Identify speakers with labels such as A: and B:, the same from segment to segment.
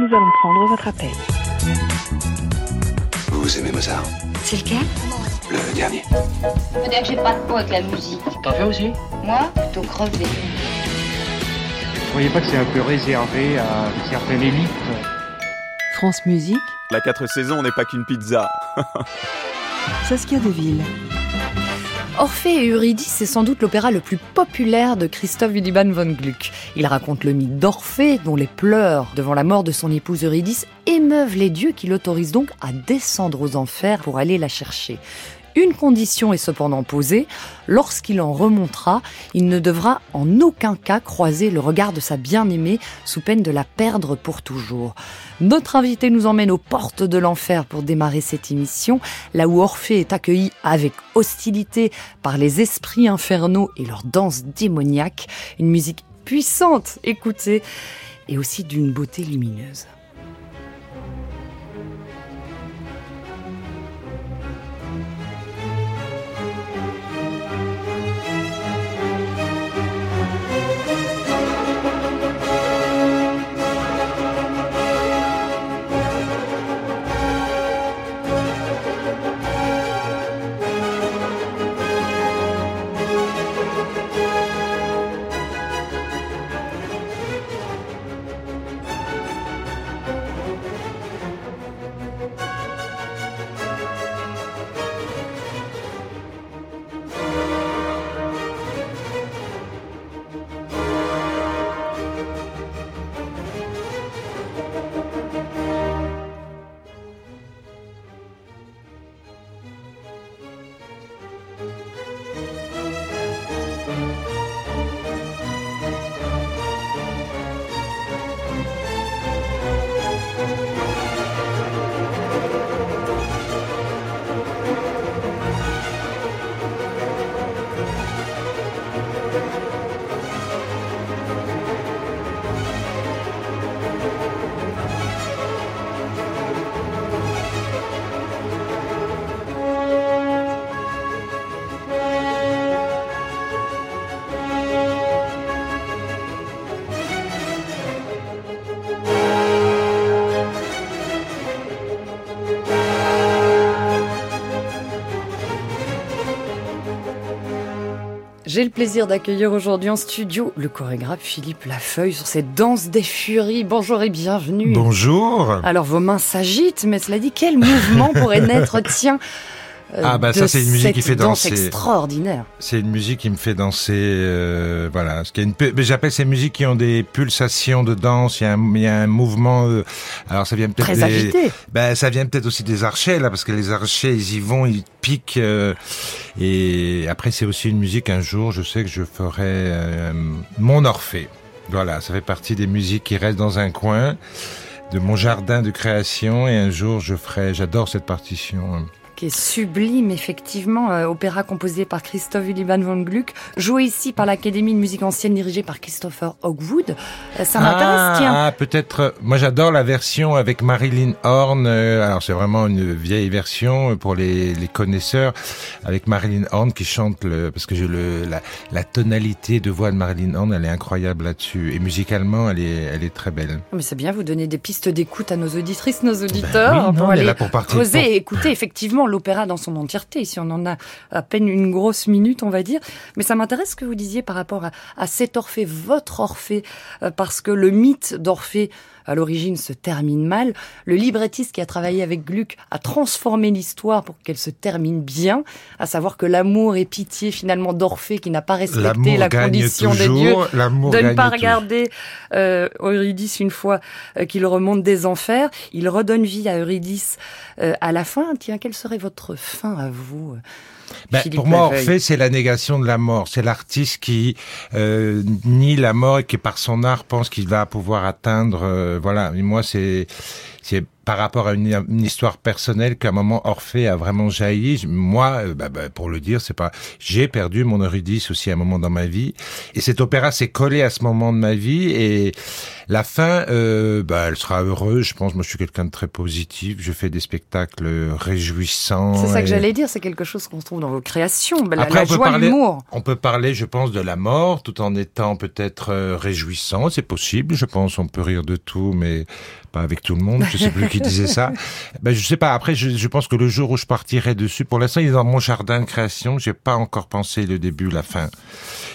A: Nous allons prendre votre appel.
B: Vous aimez Mozart
C: C'est lequel?
B: Le dernier.
D: Faut dire que j'ai pas de peau avec la musique.
E: T'en fais aussi?
D: Moi, plutôt crevé.
E: Vous croyez pas que c'est un peu réservé à une certaine élite?
F: France Musique.
G: La quatre saisons n'est pas qu'une pizza.
F: Saskia Deville.
H: Orphée et Eurydice, c'est sans doute l'opéra le plus populaire de Christoph Willibald von Gluck. Il raconte le mythe d'Orphée, dont les pleurs devant la mort de son épouse Eurydice émeuvent les dieux qui l'autorisent donc à descendre aux enfers pour aller la chercher. Une condition est cependant posée, lorsqu'il en remontera, il ne devra en aucun cas croiser le regard de sa bien-aimée sous peine de la perdre pour toujours. Notre invité nous emmène aux portes de l'enfer pour démarrer cette émission, là où Orphée est accueilli avec hostilité par les esprits infernaux et leur danse démoniaque, une musique puissante, écoutée, et aussi d'une beauté lumineuse. J'ai le plaisir d'accueillir aujourd'hui en studio le chorégraphe Philippe Lafeuille sur cette danse des furies. Bonjour et bienvenue.
I: Bonjour.
H: Alors vos mains s'agitent, mais cela dit, quel mouvement pourrait naître, tiens,
I: Ah bah ça c'est une musique qui fait
H: danse
I: danser.
H: extraordinaire.
I: C'est une musique qui me fait danser, euh, voilà. Ce qui est une, j'appelle ces musiques qui ont des pulsations de danse. Il y a un, il y a un mouvement. euh, alors ça vient peut-être
H: Très
I: des,
H: agité.
I: ben ça vient peut-être aussi des archers là, parce que les archers ils y vont, ils piquent. euh, et après c'est aussi une musique. Un jour, je sais que je ferai euh, mon Orphée. Voilà, ça fait partie des musiques qui restent dans un coin de mon jardin de création. Et un jour, je ferai. J'adore cette partition.
H: Qui est sublime, effectivement, euh, opéra composé par Christoph Willibald von Gluck, joué ici par l'Académie de musique ancienne dirigée par Christopher Hogwood. Euh, ça m'intéresse, tiens.
I: Ah, peut-être. euh, Moi, j'adore la version avec Marilyn Horn. alors, c'est vraiment une vieille version pour les, les connaisseurs, avec Marilyn Horn qui chante le, parce que je le, la, la tonalité de voix de Marilyn Horn, elle est incroyable là-dessus. Et musicalement, elle est, elle est très belle.
H: Mais c'est bien, vous donnez des pistes d'écoute à nos auditrices, nos auditeurs,
I: Ben oui, non,
H: pour
I: on est
H: aller
I: là pour partir- pour-
H: et écouter effectivement l'opéra dans son entièreté. Ici, on en a à peine une grosse minute, on va dire. Mais ça m'intéresse ce que vous disiez par rapport à, à cet Orphée, votre Orphée, euh, parce que le mythe d'Orphée, à l'origine, se termine mal. Le librettiste qui a travaillé avec Gluck a transformé l'histoire pour qu'elle se termine bien, à savoir que l'amour et pitié finalement d'Orphée qui n'a pas respecté la condition des dieux
I: toujours. L'amour
H: de ne pas
I: toujours.
H: regarder euh, Eurydice une fois euh, qu'il remonte des enfers. Il redonne vie à Eurydice euh, à la fin. Tiens, quelle serait votre fin à vous?
I: Ben, pour moi. Orphée, c'est la négation de la mort. C'est l'artiste qui euh, nie la mort et qui, par son art, pense qu'il va pouvoir atteindre. euh, voilà. Et moi, c'est c'est par rapport à une, une histoire personnelle qu'à un moment Orphée a vraiment jailli. Moi, euh, bah, bah, pour le dire, c'est pas. J'ai perdu mon Eurydice aussi à un moment dans ma vie, et cet opéra s'est collé à ce moment de ma vie. Et la fin, euh, bah, elle sera heureuse. Je pense. Moi, je suis quelqu'un de très positif. Je fais des spectacles réjouissants.
H: C'est ça que j'allais dire, c'est quelque chose qu'on trouve dans vos créations. La,
I: Après,
H: la
I: on peut
H: joie,
I: parler-
H: l'humour.
I: On peut parler, je pense, de la mort, tout en étant peut-être euh, réjouissant. C'est possible, je pense. On peut rire de tout, mais pas avec tout le monde. Je sais plus qui disait ça. Ben, je sais pas. Après, je, je pense que le jour où je partirai dessus, pour l'instant, il est dans mon jardin de création. J'ai pas encore pensé le début, la fin.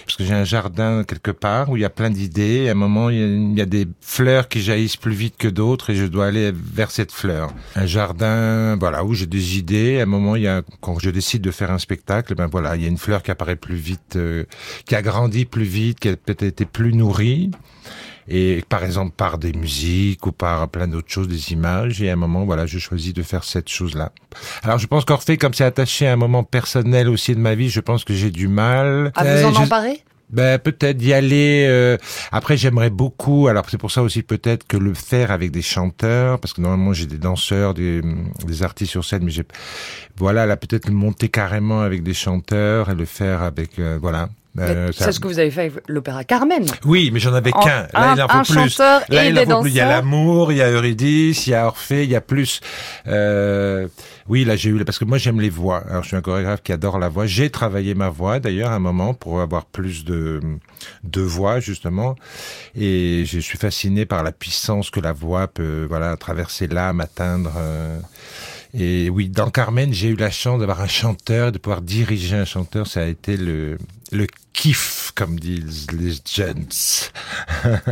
I: Parce que j'ai un jardin quelque part où il y a plein d'idées. À un moment, il y, a, il y a des fleurs qui jaillissent plus vite que d'autres et je dois aller vers cette fleur. Un jardin, voilà, où j'ai des idées. À un moment, il y a, quand je décide de faire un spectacle, ben voilà, il y a une fleur qui apparaît plus vite, euh, qui a grandi plus vite, qui a peut-être été plus nourrie. Et par exemple par des musiques ou par plein d'autres choses, des images. Et à un moment, voilà, je choisis de faire cette chose-là. Alors je pense qu'Orphée, comme c'est attaché à un moment personnel aussi de ma vie, je pense que j'ai du mal.
H: À vous en
I: je-
H: emparer?
I: Ben peut-être d'y aller. euh, Après, j'aimerais beaucoup. Alors c'est pour ça aussi peut-être que le faire avec des chanteurs, parce que normalement j'ai des danseurs, des, des artistes sur scène, mais j'ai voilà là peut-être le monter carrément avec des chanteurs et le faire avec euh, voilà. Euh, ça-
H: C'est ce que vous avez fait avec l'opéra Carmen.
I: Oui, mais j'en avais qu'un. Là,
H: un-
I: il en
H: un
I: faut plus. Là, il en faut plus. Il y a l'amour, il y a Eurydice, il y a Orphée, il y a plus. Euh, oui, là, j'ai eu parce que moi j'aime les voix. Alors, je suis un chorégraphe qui adore la voix. J'ai travaillé ma voix d'ailleurs à un moment pour avoir plus de de voix justement, et je suis fasciné par la puissance que la voix peut, voilà, traverser l'âme, atteindre. euh, et oui, dans Carmen, j'ai eu la chance d'avoir un chanteur, de pouvoir diriger un chanteur. Ça a été le, le kiff, comme disent les jeunes.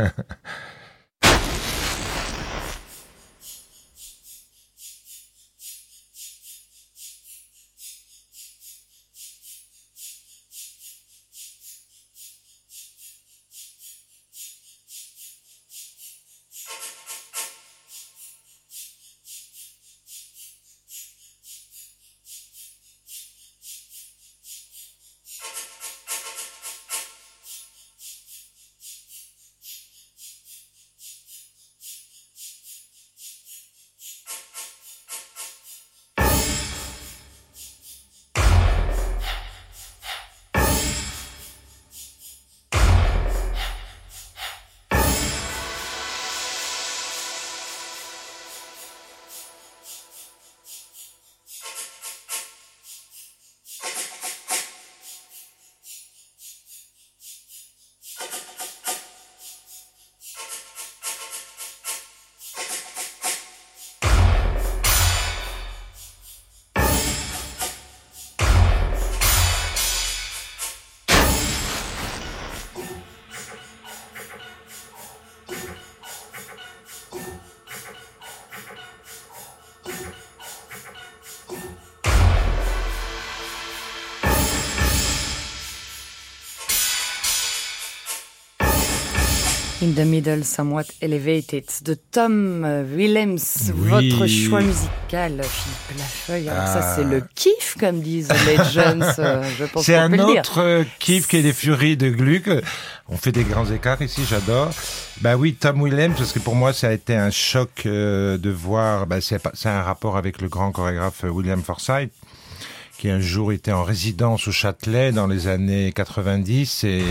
H: In the Middle, Somewhat Elevated de Tom euh, Willems,
I: Oui.
H: votre choix musical, Philippe Lafeuille. Alors ça,
I: Ah.
H: c'est le kiff, comme disent les jeunes. je pense
I: C'est un
H: peut
I: autre euh, kiff qui est les Furies de Gluck. On fait des grands écarts ici, j'adore. Bah oui, Tom Williams, parce que pour moi, ça a été un choc euh, de voir. Bah, c'est un rapport avec le grand chorégraphe William Forsythe, qui un jour était en résidence au Châtelet dans les années 90 et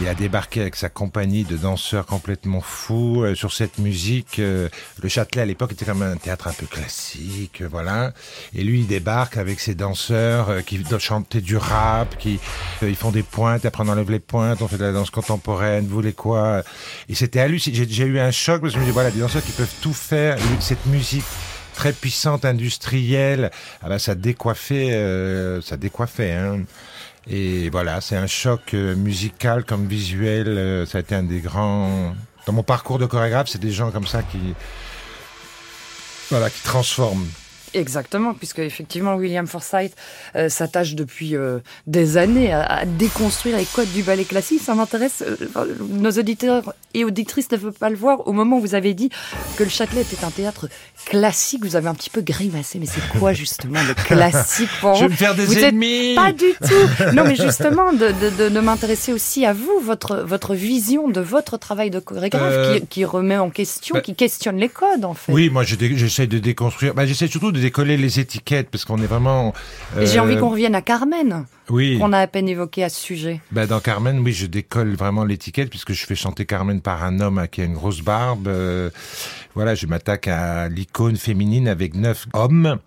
I: il a débarqué avec sa compagnie de danseurs complètement fous euh, sur cette musique. euh, le Châtelet à l'époque était comme un théâtre un peu classique, euh, voilà. Et lui, il débarque avec ses danseurs euh, qui chanter du rap, qui euh, ils font des pointes, après on enlève les pointes, on fait de la danse contemporaine, vous voulez quoi? Et c'était hallucinant. J'ai- J'ai eu un choc parce que je me dis voilà, des danseurs qui peuvent tout faire, cette musique très puissante, industrielle, ah ben ça décoiffait, euh, ça décoiffait. Hein. Et voilà, c'est un choc euh, musical comme visuel. euh, ça a été un des grands. Dans mon parcours de chorégraphe, c'est des gens comme ça qui, voilà, qui transforment.
H: Exactement, puisque effectivement William Forsythe euh, s'attache depuis euh, des années à, à, déconstruire les codes du ballet classique. Ça m'intéresse. Euh, nos auditeurs et auditrices ne peuvent pas le voir. Au moment où vous avez dit que le Châtelet était un théâtre classique, vous avez un petit peu grimacé. Mais c'est quoi justement le classique pour
I: Je vais me faire des
H: vous
I: ennemis.
H: pas du tout. Non, mais justement de, de, de, de m'intéresser aussi à vous, votre votre vision de votre travail de chorégraphe qui, qui remet en question,
I: bah,
H: qui questionne les codes en fait.
I: Oui, moi j'essaie de déconstruire. Bah, j'essaie surtout de décoller les étiquettes parce qu'on est vraiment.
H: J'ai
I: euh,
H: envie qu'on revienne à Carmen,
I: Oui.
H: qu'on a à peine évoqué à ce sujet.
I: Bah, dans Carmen, oui, je décolle vraiment l'étiquette puisque je fais chanter Carmen par un homme qui a une grosse barbe. Euh, voilà, je m'attaque à l'icône féminine avec neuf hommes.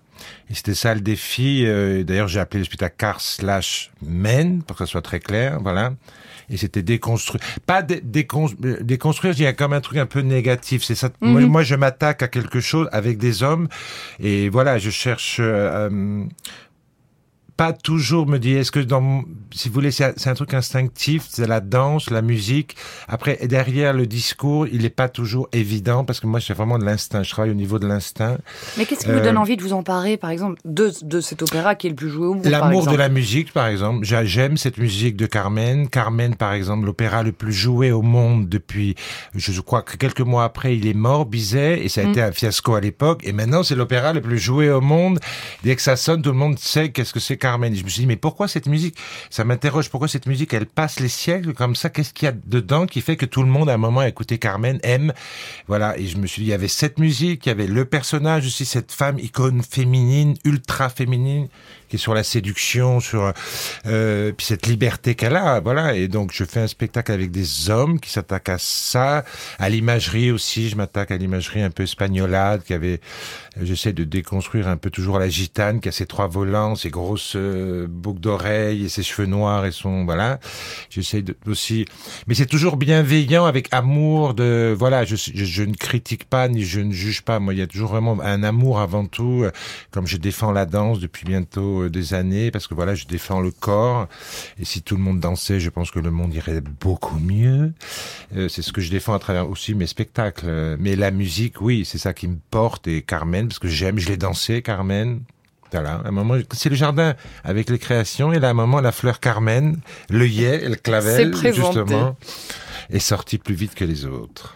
I: Et c'était ça le défi. Euh, D'ailleurs, j'ai appelé le spectacle Car slash Men pour que ça soit très clair. Voilà. Et c'était déconstruire. Pas dé décon euh, déconstruire, il y a comme un truc un peu négatif. C'est ça. moi,
H: Mhm.
I: moi, je m'attaque à quelque chose avec des hommes. Et voilà, je cherche. euh, euh, pas toujours me dire, est-ce que dans, si vous voulez, c'est un- truc instinctif, c'est la danse, la musique. Après, derrière le discours, il n'est pas toujours évident parce que moi, c'est vraiment de l'instinct. Je travaille au niveau de l'instinct.
H: Mais qu'est-ce qui vous
I: Euh,
H: donne envie de vous emparer, par exemple, de, de cet opéra qui est le plus joué au monde
I: L'amour de la musique, par exemple. J'a- J'aime cette musique de Carmen. Carmen, par exemple, l'opéra le plus joué au monde depuis, je crois que quelques mois après, il est mort, Bizet, et ça a
H: Mm.
I: été un fiasco à l'époque. Et maintenant, c'est l'opéra le plus joué au monde. Dès que ça sonne, tout le monde sait qu'est-ce que c'est Carmen. Je me suis dit, mais pourquoi cette musique? Ça m'interroge. Pourquoi cette musique, elle passe les siècles comme ça? Qu'est-ce qu'il y a dedans qui fait que tout le monde, à un moment, a écouté Carmen, aime? Voilà. Et je me suis dit, il y avait cette musique, il y avait le personnage aussi, cette femme icône féminine, ultra féminine, sur la séduction, sur euh, puis cette liberté qu'elle a, voilà. Et donc je fais un spectacle avec des hommes qui s'attaquent à ça, à l'imagerie aussi. Je m'attaque à l'imagerie un peu espagnolade, qui avait, j'essaie de déconstruire un peu toujours la gitane, qui a ses trois volants, ses grosses euh, boucles d'oreilles et ses cheveux noirs et son voilà. J'essaie aussi, mais c'est toujours bienveillant avec amour de voilà. Je, je, ne critique pas ni je ne juge pas. Moi, il y a toujours vraiment un amour avant tout, comme je défends la danse depuis bientôt euh, des années, parce que voilà, je défends le corps. Et si tout le monde dansait, je pense que le monde irait beaucoup mieux. Euh, c'est ce que je défends à travers aussi mes spectacles. Mais la musique, oui, c'est ça qui me porte. Et Carmen, parce que j'aime, je l'ai dansé, Carmen. Voilà, à un moment, c'est le jardin avec les créations, et là, à un moment, la fleur Carmen, l'œillet et le clavel, justement, est sorti plus vite que les autres.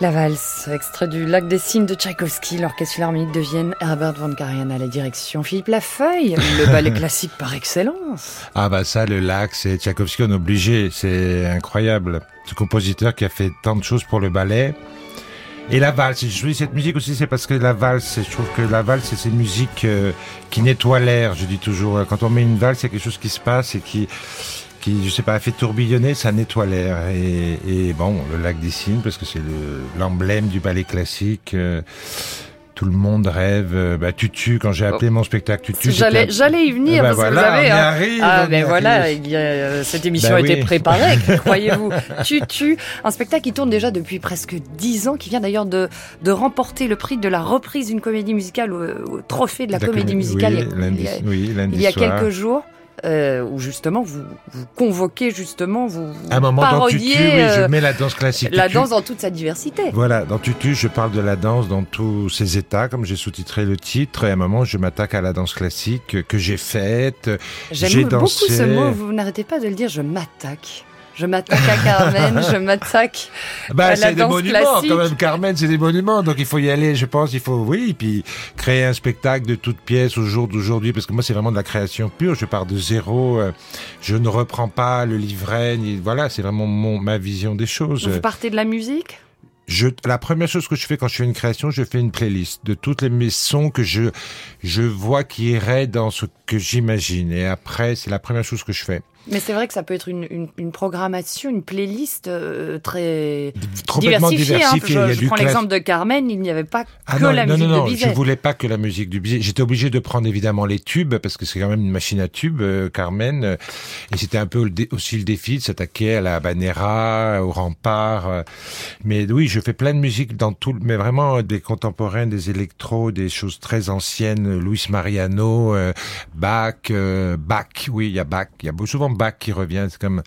H: La valse, extrait du Lac des Cygnes de Tchaïkovski, l'orchestre philharmonique de Vienne, Herbert von Karajan à la direction, Philippe Lafeuille, le ballet classique par excellence.
I: Ah bah ça, le lac, c'est Tchaïkovski, on est obligé, c'est incroyable. Ce compositeur qui a fait tant de choses pour le ballet. Et la valse, je choisis cette musique aussi, c'est parce que la valse, je trouve que la valse, c'est une musique euh, qui nettoie l'air, je dis toujours. Quand on met une valse, il y a quelque chose qui se passe et qui, qui je sais pas, fait tourbillonner, ça nettoie l'air. Et, et bon, le lac des Cygnes, parce que c'est le- l'emblème du ballet classique. euh, tout le monde rêve. euh, Bah, Tutu, quand j'ai appelé mon spectacle Tutu,
H: J'allais, j'allais y venir
I: Eh ben
H: parce que vous
I: voilà,
H: avez.
I: on y
H: hein.
I: arrive,
H: ah, mais voilà, il y a- euh, cette émission
I: Bah
H: a été préparée, croyez-vous. Tutu, un spectacle qui tourne déjà depuis presque dix ans, qui vient d'ailleurs de, de remporter le prix de la reprise d'une comédie musicale au, au trophée de la,
I: La
H: comédie
I: comé-
H: musicale
I: oui,
H: il y a-
I: lundi-
H: a,
I: oui, lundi
H: il y a quelques jours. Euh, où justement vous, vous convoquez justement vous, vous
I: un moment dans Tutu,
H: parodiez
I: oui, je
H: euh,
I: mets la danse classique.
H: la
I: Tutu.
H: danse dans toute sa diversité.
I: Voilà, dans Tutu, je parle de la danse dans tous ses états, comme j'ai sous-titré le titre, et à un moment, je m'attaque à la danse classique que j'ai faite. J'ai
H: J'aime beaucoup
I: dansé.
H: ce mot, vous n'arrêtez pas de le dire, je m'attaque. Je m'attaque à Carmen, je m'attaque
I: Bah,
H: à la
I: c'est des monuments,
H: classique.
I: quand même, Carmen, c'est des monuments, donc il faut y aller, je pense, il faut, oui, puis créer un spectacle de toutes pièces au jour d'aujourd'hui, parce que moi, c'est vraiment de la création pure, je pars de zéro, euh, je ne reprends pas le livret, ni, voilà, c'est vraiment mon, ma vision des choses.
H: Vous partez de la musique?
I: Je, la première chose que je fais quand je fais une création, je fais une playlist de toutes les mes sons que je, je vois qui iraient dans ce que j'imagine. Et après, c'est la première chose que je fais.
H: Mais c'est vrai que ça peut être une, une, une programmation, une playlist euh, très diversifiée. hein.
I: diversifiée.
H: Je, je prends
I: classe-
H: l'exemple de Carmen, il n'y avait pas
I: Ah
H: que
I: non,
H: la
I: non,
H: musique
I: non, non,
H: de
I: je
H: Bizet.
I: voulais pas que la musique du Bizet. J'étais obligé de prendre évidemment les tubes parce que c'est quand même une machine à tubes, euh, Carmen. euh, Et c'était un peu le aussi le défi de s'attaquer à la Banera, au rempart. euh. Mais oui, je fais plein de musique dans tout, mais vraiment des contemporains, des électros, des choses très anciennes. Luis Mariano, Bach, Bach. Oui, il y a Bach. Il y a souvent Bach qui revient. C'est comme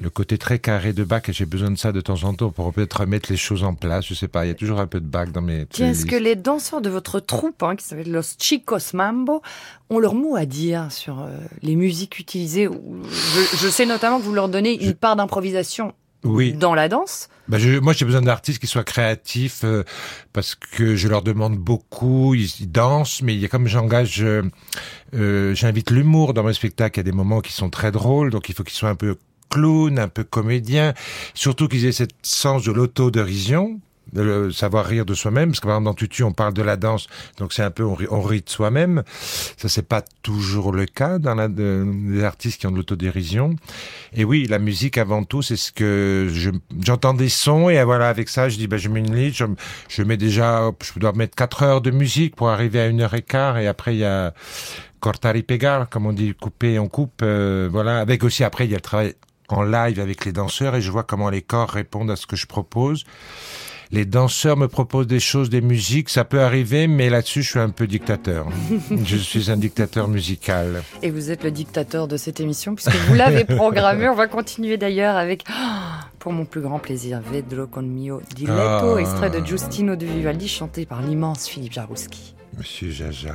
I: le côté très carré de Bach et j'ai besoin de ça de temps en temps pour peut-être remettre les choses en place. Je sais pas. Il y a toujours un peu de Bach dans mes.
H: Tiens, est-ce que les danseurs de votre troupe, hein, qui s'appelle Los Chicos Mambo, ont leur mot à dire sur euh, les musiques utilisées ou- je, je sais notamment que vous leur donnez une part d'improvisation?
I: Oui.
H: dans la danse.
I: Bah, je, moi, j'ai besoin d'artistes qui soient créatifs euh, parce que je leur demande beaucoup. Ils, ils dansent, mais il y a comme j'engage, euh, euh, j'invite l'humour dans mes spectacles. Il y a des moments qui sont très drôles, donc il faut qu'ils soient un peu clown, un peu comédien, surtout qu'ils aient cette sens de l'autodérision le savoir rire de soi-même, parce que par exemple dans Tutu on parle de la danse, donc c'est un peu on rit, on rit de soi-même. Ça c'est pas toujours le cas dans la, de- des artistes qui ont de l'autodérision. Et oui, la musique avant tout, c'est ce que je- j'entends des sons et voilà avec ça je dis ben je mets une liste, je, je mets déjà, je dois mettre quatre heures de musique pour arriver à une heure et quart et après il y a cortar y pegar, comme on dit, couper, on coupe, euh, voilà. Avec aussi après il y a le travail en live avec les danseurs et je vois comment les corps répondent à ce que je propose. Les danseurs me proposent des choses, des musiques, ça peut arriver, mais là-dessus, je suis un peu dictateur. je suis un dictateur musical.
H: Et vous êtes le dictateur de cette émission puisque vous l'avez programmé. On va continuer d'ailleurs avec, oh, pour mon plus grand plaisir, Vedro con mio diletto,
I: Ah.
H: extrait de Giustino de Vivaldi chanté par l'immense Philippe Jarouski.
I: Monsieur Jaja.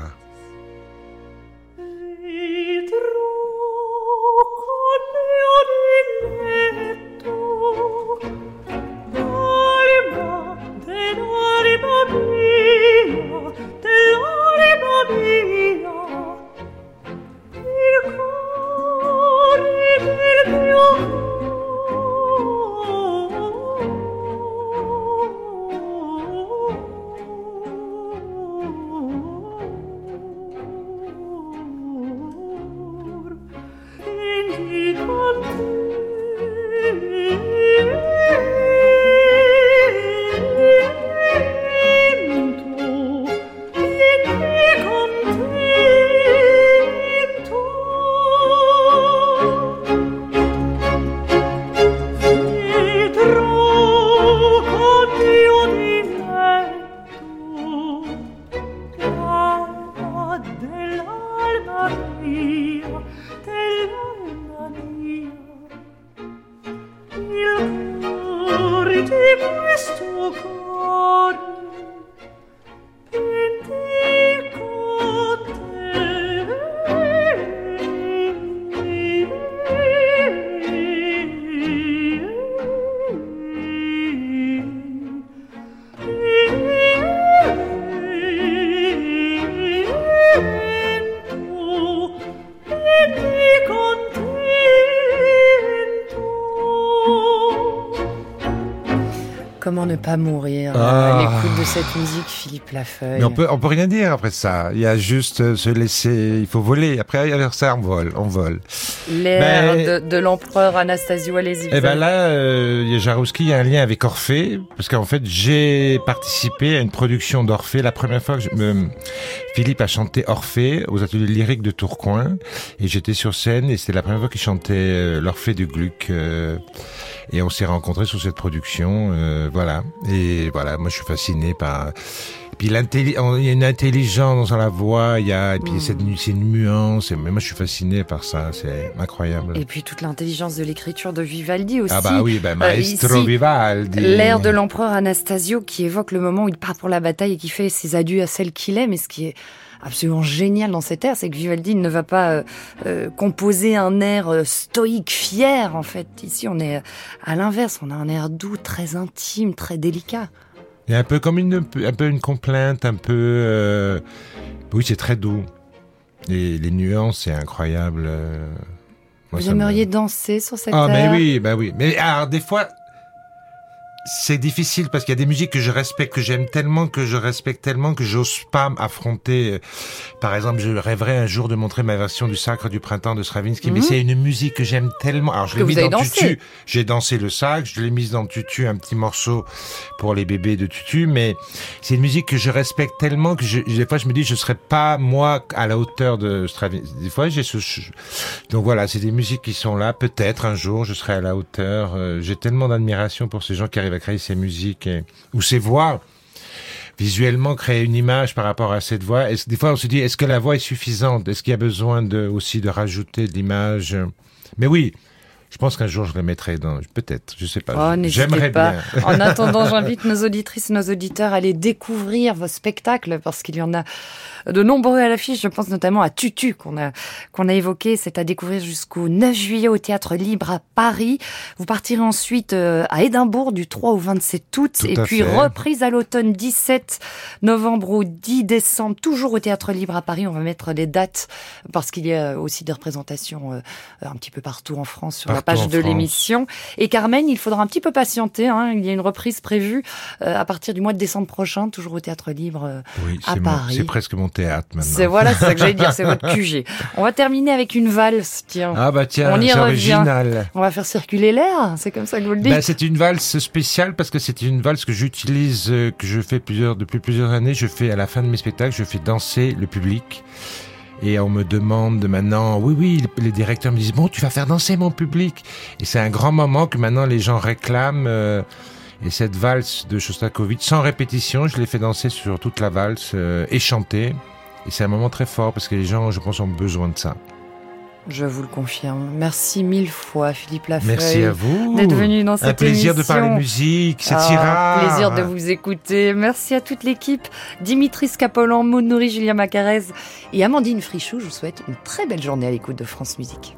H: Ne pas mourir euh,
I: Ah.
H: à l'écoute de cette musique, Philippe Lafeuille
I: Mais on peut, on peut rien dire après ça. Il y a juste euh, se laisser, il faut voler. Après, alors ça, on vole, on vole.
H: L'air
I: Ben-
H: de, de l'empereur Anastasio, allez-y.
I: Et ben là, euh, il y a Jarouski, il y a un lien avec Orphée, parce qu'en fait, j'ai participé à une production d'Orphée. La première fois que je, me- Philippe a chanté Orphée aux ateliers lyriques de Tourcoing, et j'étais sur scène, et c'était la première fois qu'il chantait euh, l'Orphée de Gluck. euh, et on s'est rencontrés sur cette production, euh, voilà. Et voilà, moi je suis fasciné par. Puis il y a une intelligence dans la voix, il y a et puis
H: Mm.
I: cette nu- c'est une nuance. Et mais moi je suis fasciné par ça, c'est incroyable.
H: Et puis toute l'intelligence de l'écriture de Vivaldi aussi.
I: Ah bah oui, bah, Maestro
H: ici,
I: Vivaldi.
H: L'air de l'empereur Anastasio qui évoque le moment où il part pour la bataille et qui fait ses adieux à celle qu'il aime. Et ce qui est absolument génial dans cet air, c'est que Vivaldi ne va pas euh, euh, composer un air euh, stoïque, fier. En fait, ici, on est à l'inverse. On a un air doux, très intime, très délicat.
I: Il y a un peu comme une, un peu une complainte, un peu. euh, Oui, c'est très doux. Et les nuances, c'est incroyable. euh, moi,
H: Vous
I: me-
H: aimeriez danser sur cette
I: Ah, mais oui, bah oui. Mais alors, des fois, c'est difficile parce qu'il y a des musiques que je respecte, que j'aime tellement, que je respecte tellement, que j'ose pas affronter. Par exemple, je rêverais un jour de montrer ma version du Sacre du Printemps de Stravinsky, mais
H: Mhm.
I: c'est une musique que j'aime tellement. Alors, je l'ai mis dans
H: dansé.
I: Tutu. J'ai dansé le Sacre, je l'ai mise dans Tutu, un petit morceau pour les bébés de Tutu, mais c'est une musique que je respecte tellement que je, des fois je me dis je serais pas moi à la hauteur de Stravinsky. Des fois j'ai ce, donc voilà, c'est des musiques qui sont là. Peut-être un jour je serai à la hauteur. Euh, j'ai tellement d'admiration pour ces gens qui arrivent à créer ces musiques et- ou ces voix. Visuellement, créer une image par rapport à cette voix. Est-ce, des fois, on se dit, est-ce que la voix est suffisante? Est-ce qu'il y a besoin aussi de rajouter de l'image? Mais oui, je pense qu'un jour je les mettrai dans. Peut-être, je sais pas.
H: Oh,
I: J'aimerais
H: pas.
I: bien.
H: En attendant, j'invite nos auditrices, nos auditeurs à aller découvrir vos spectacles parce qu'il y en a de nombreux à l'affiche. Je pense notamment à Tutu qu'on a qu'on a évoqué. C'est à découvrir jusqu'au 9 juillet au Théâtre Libre à Paris. Vous partirez ensuite euh, à Édimbourg du 3 au 27 août
I: Tout
H: et puis
I: fait.
H: reprise à l'automne 17 novembre au 10 décembre, toujours au Théâtre Libre à Paris. On va mettre les dates parce qu'il y a aussi des représentations euh, un petit peu partout en France sur la page de l'émission. Et Carmen, il faudra un petit peu patienter. Hein. Il y a une reprise prévue euh, à partir du mois de décembre prochain, toujours au Théâtre Libre euh,
I: Oui,
H: à Paris.
I: c'est presque mon théâtre maintenant.
H: C'est voilà, c'est ça que j'allais dire, c'est votre QG. On va terminer avec une valse, tiens.
I: Ah bah tiens,
H: On y
I: c'est
H: revient.
I: original.
H: On va faire circuler l'air, c'est comme ça que vous le dites.
I: Ben, c'est une valse spéciale parce que c'est une valse que j'utilise, euh, que je fais plusieurs, depuis plusieurs années. Je fais à la fin de mes spectacles, je fais danser le public. Et on me demande maintenant, oui, oui, les- directeurs me disent, bon, tu vas faire danser mon public. Et c'est un grand moment que maintenant les gens réclament. euh, et cette valse de Shostakovich, sans répétition, je l'ai fait danser sur toute la valse euh, et chanter. Et c'est un moment très fort parce que les gens, je pense, ont besoin de ça.
H: Je vous le confirme. Merci mille fois, Philippe Lafeuille.
I: Merci à vous.
H: D'être venu dans cette
I: Un plaisir de
H: émission.
I: parler musique, c'est
H: Ah,
I: si rare.
H: Plaisir de vous écouter. Merci à toute l'équipe. Dimitri Scapolan, Maud Nourri, Julien Macarez et Amandine Frichou. Je vous souhaite une très belle journée à l'écoute de France Musique.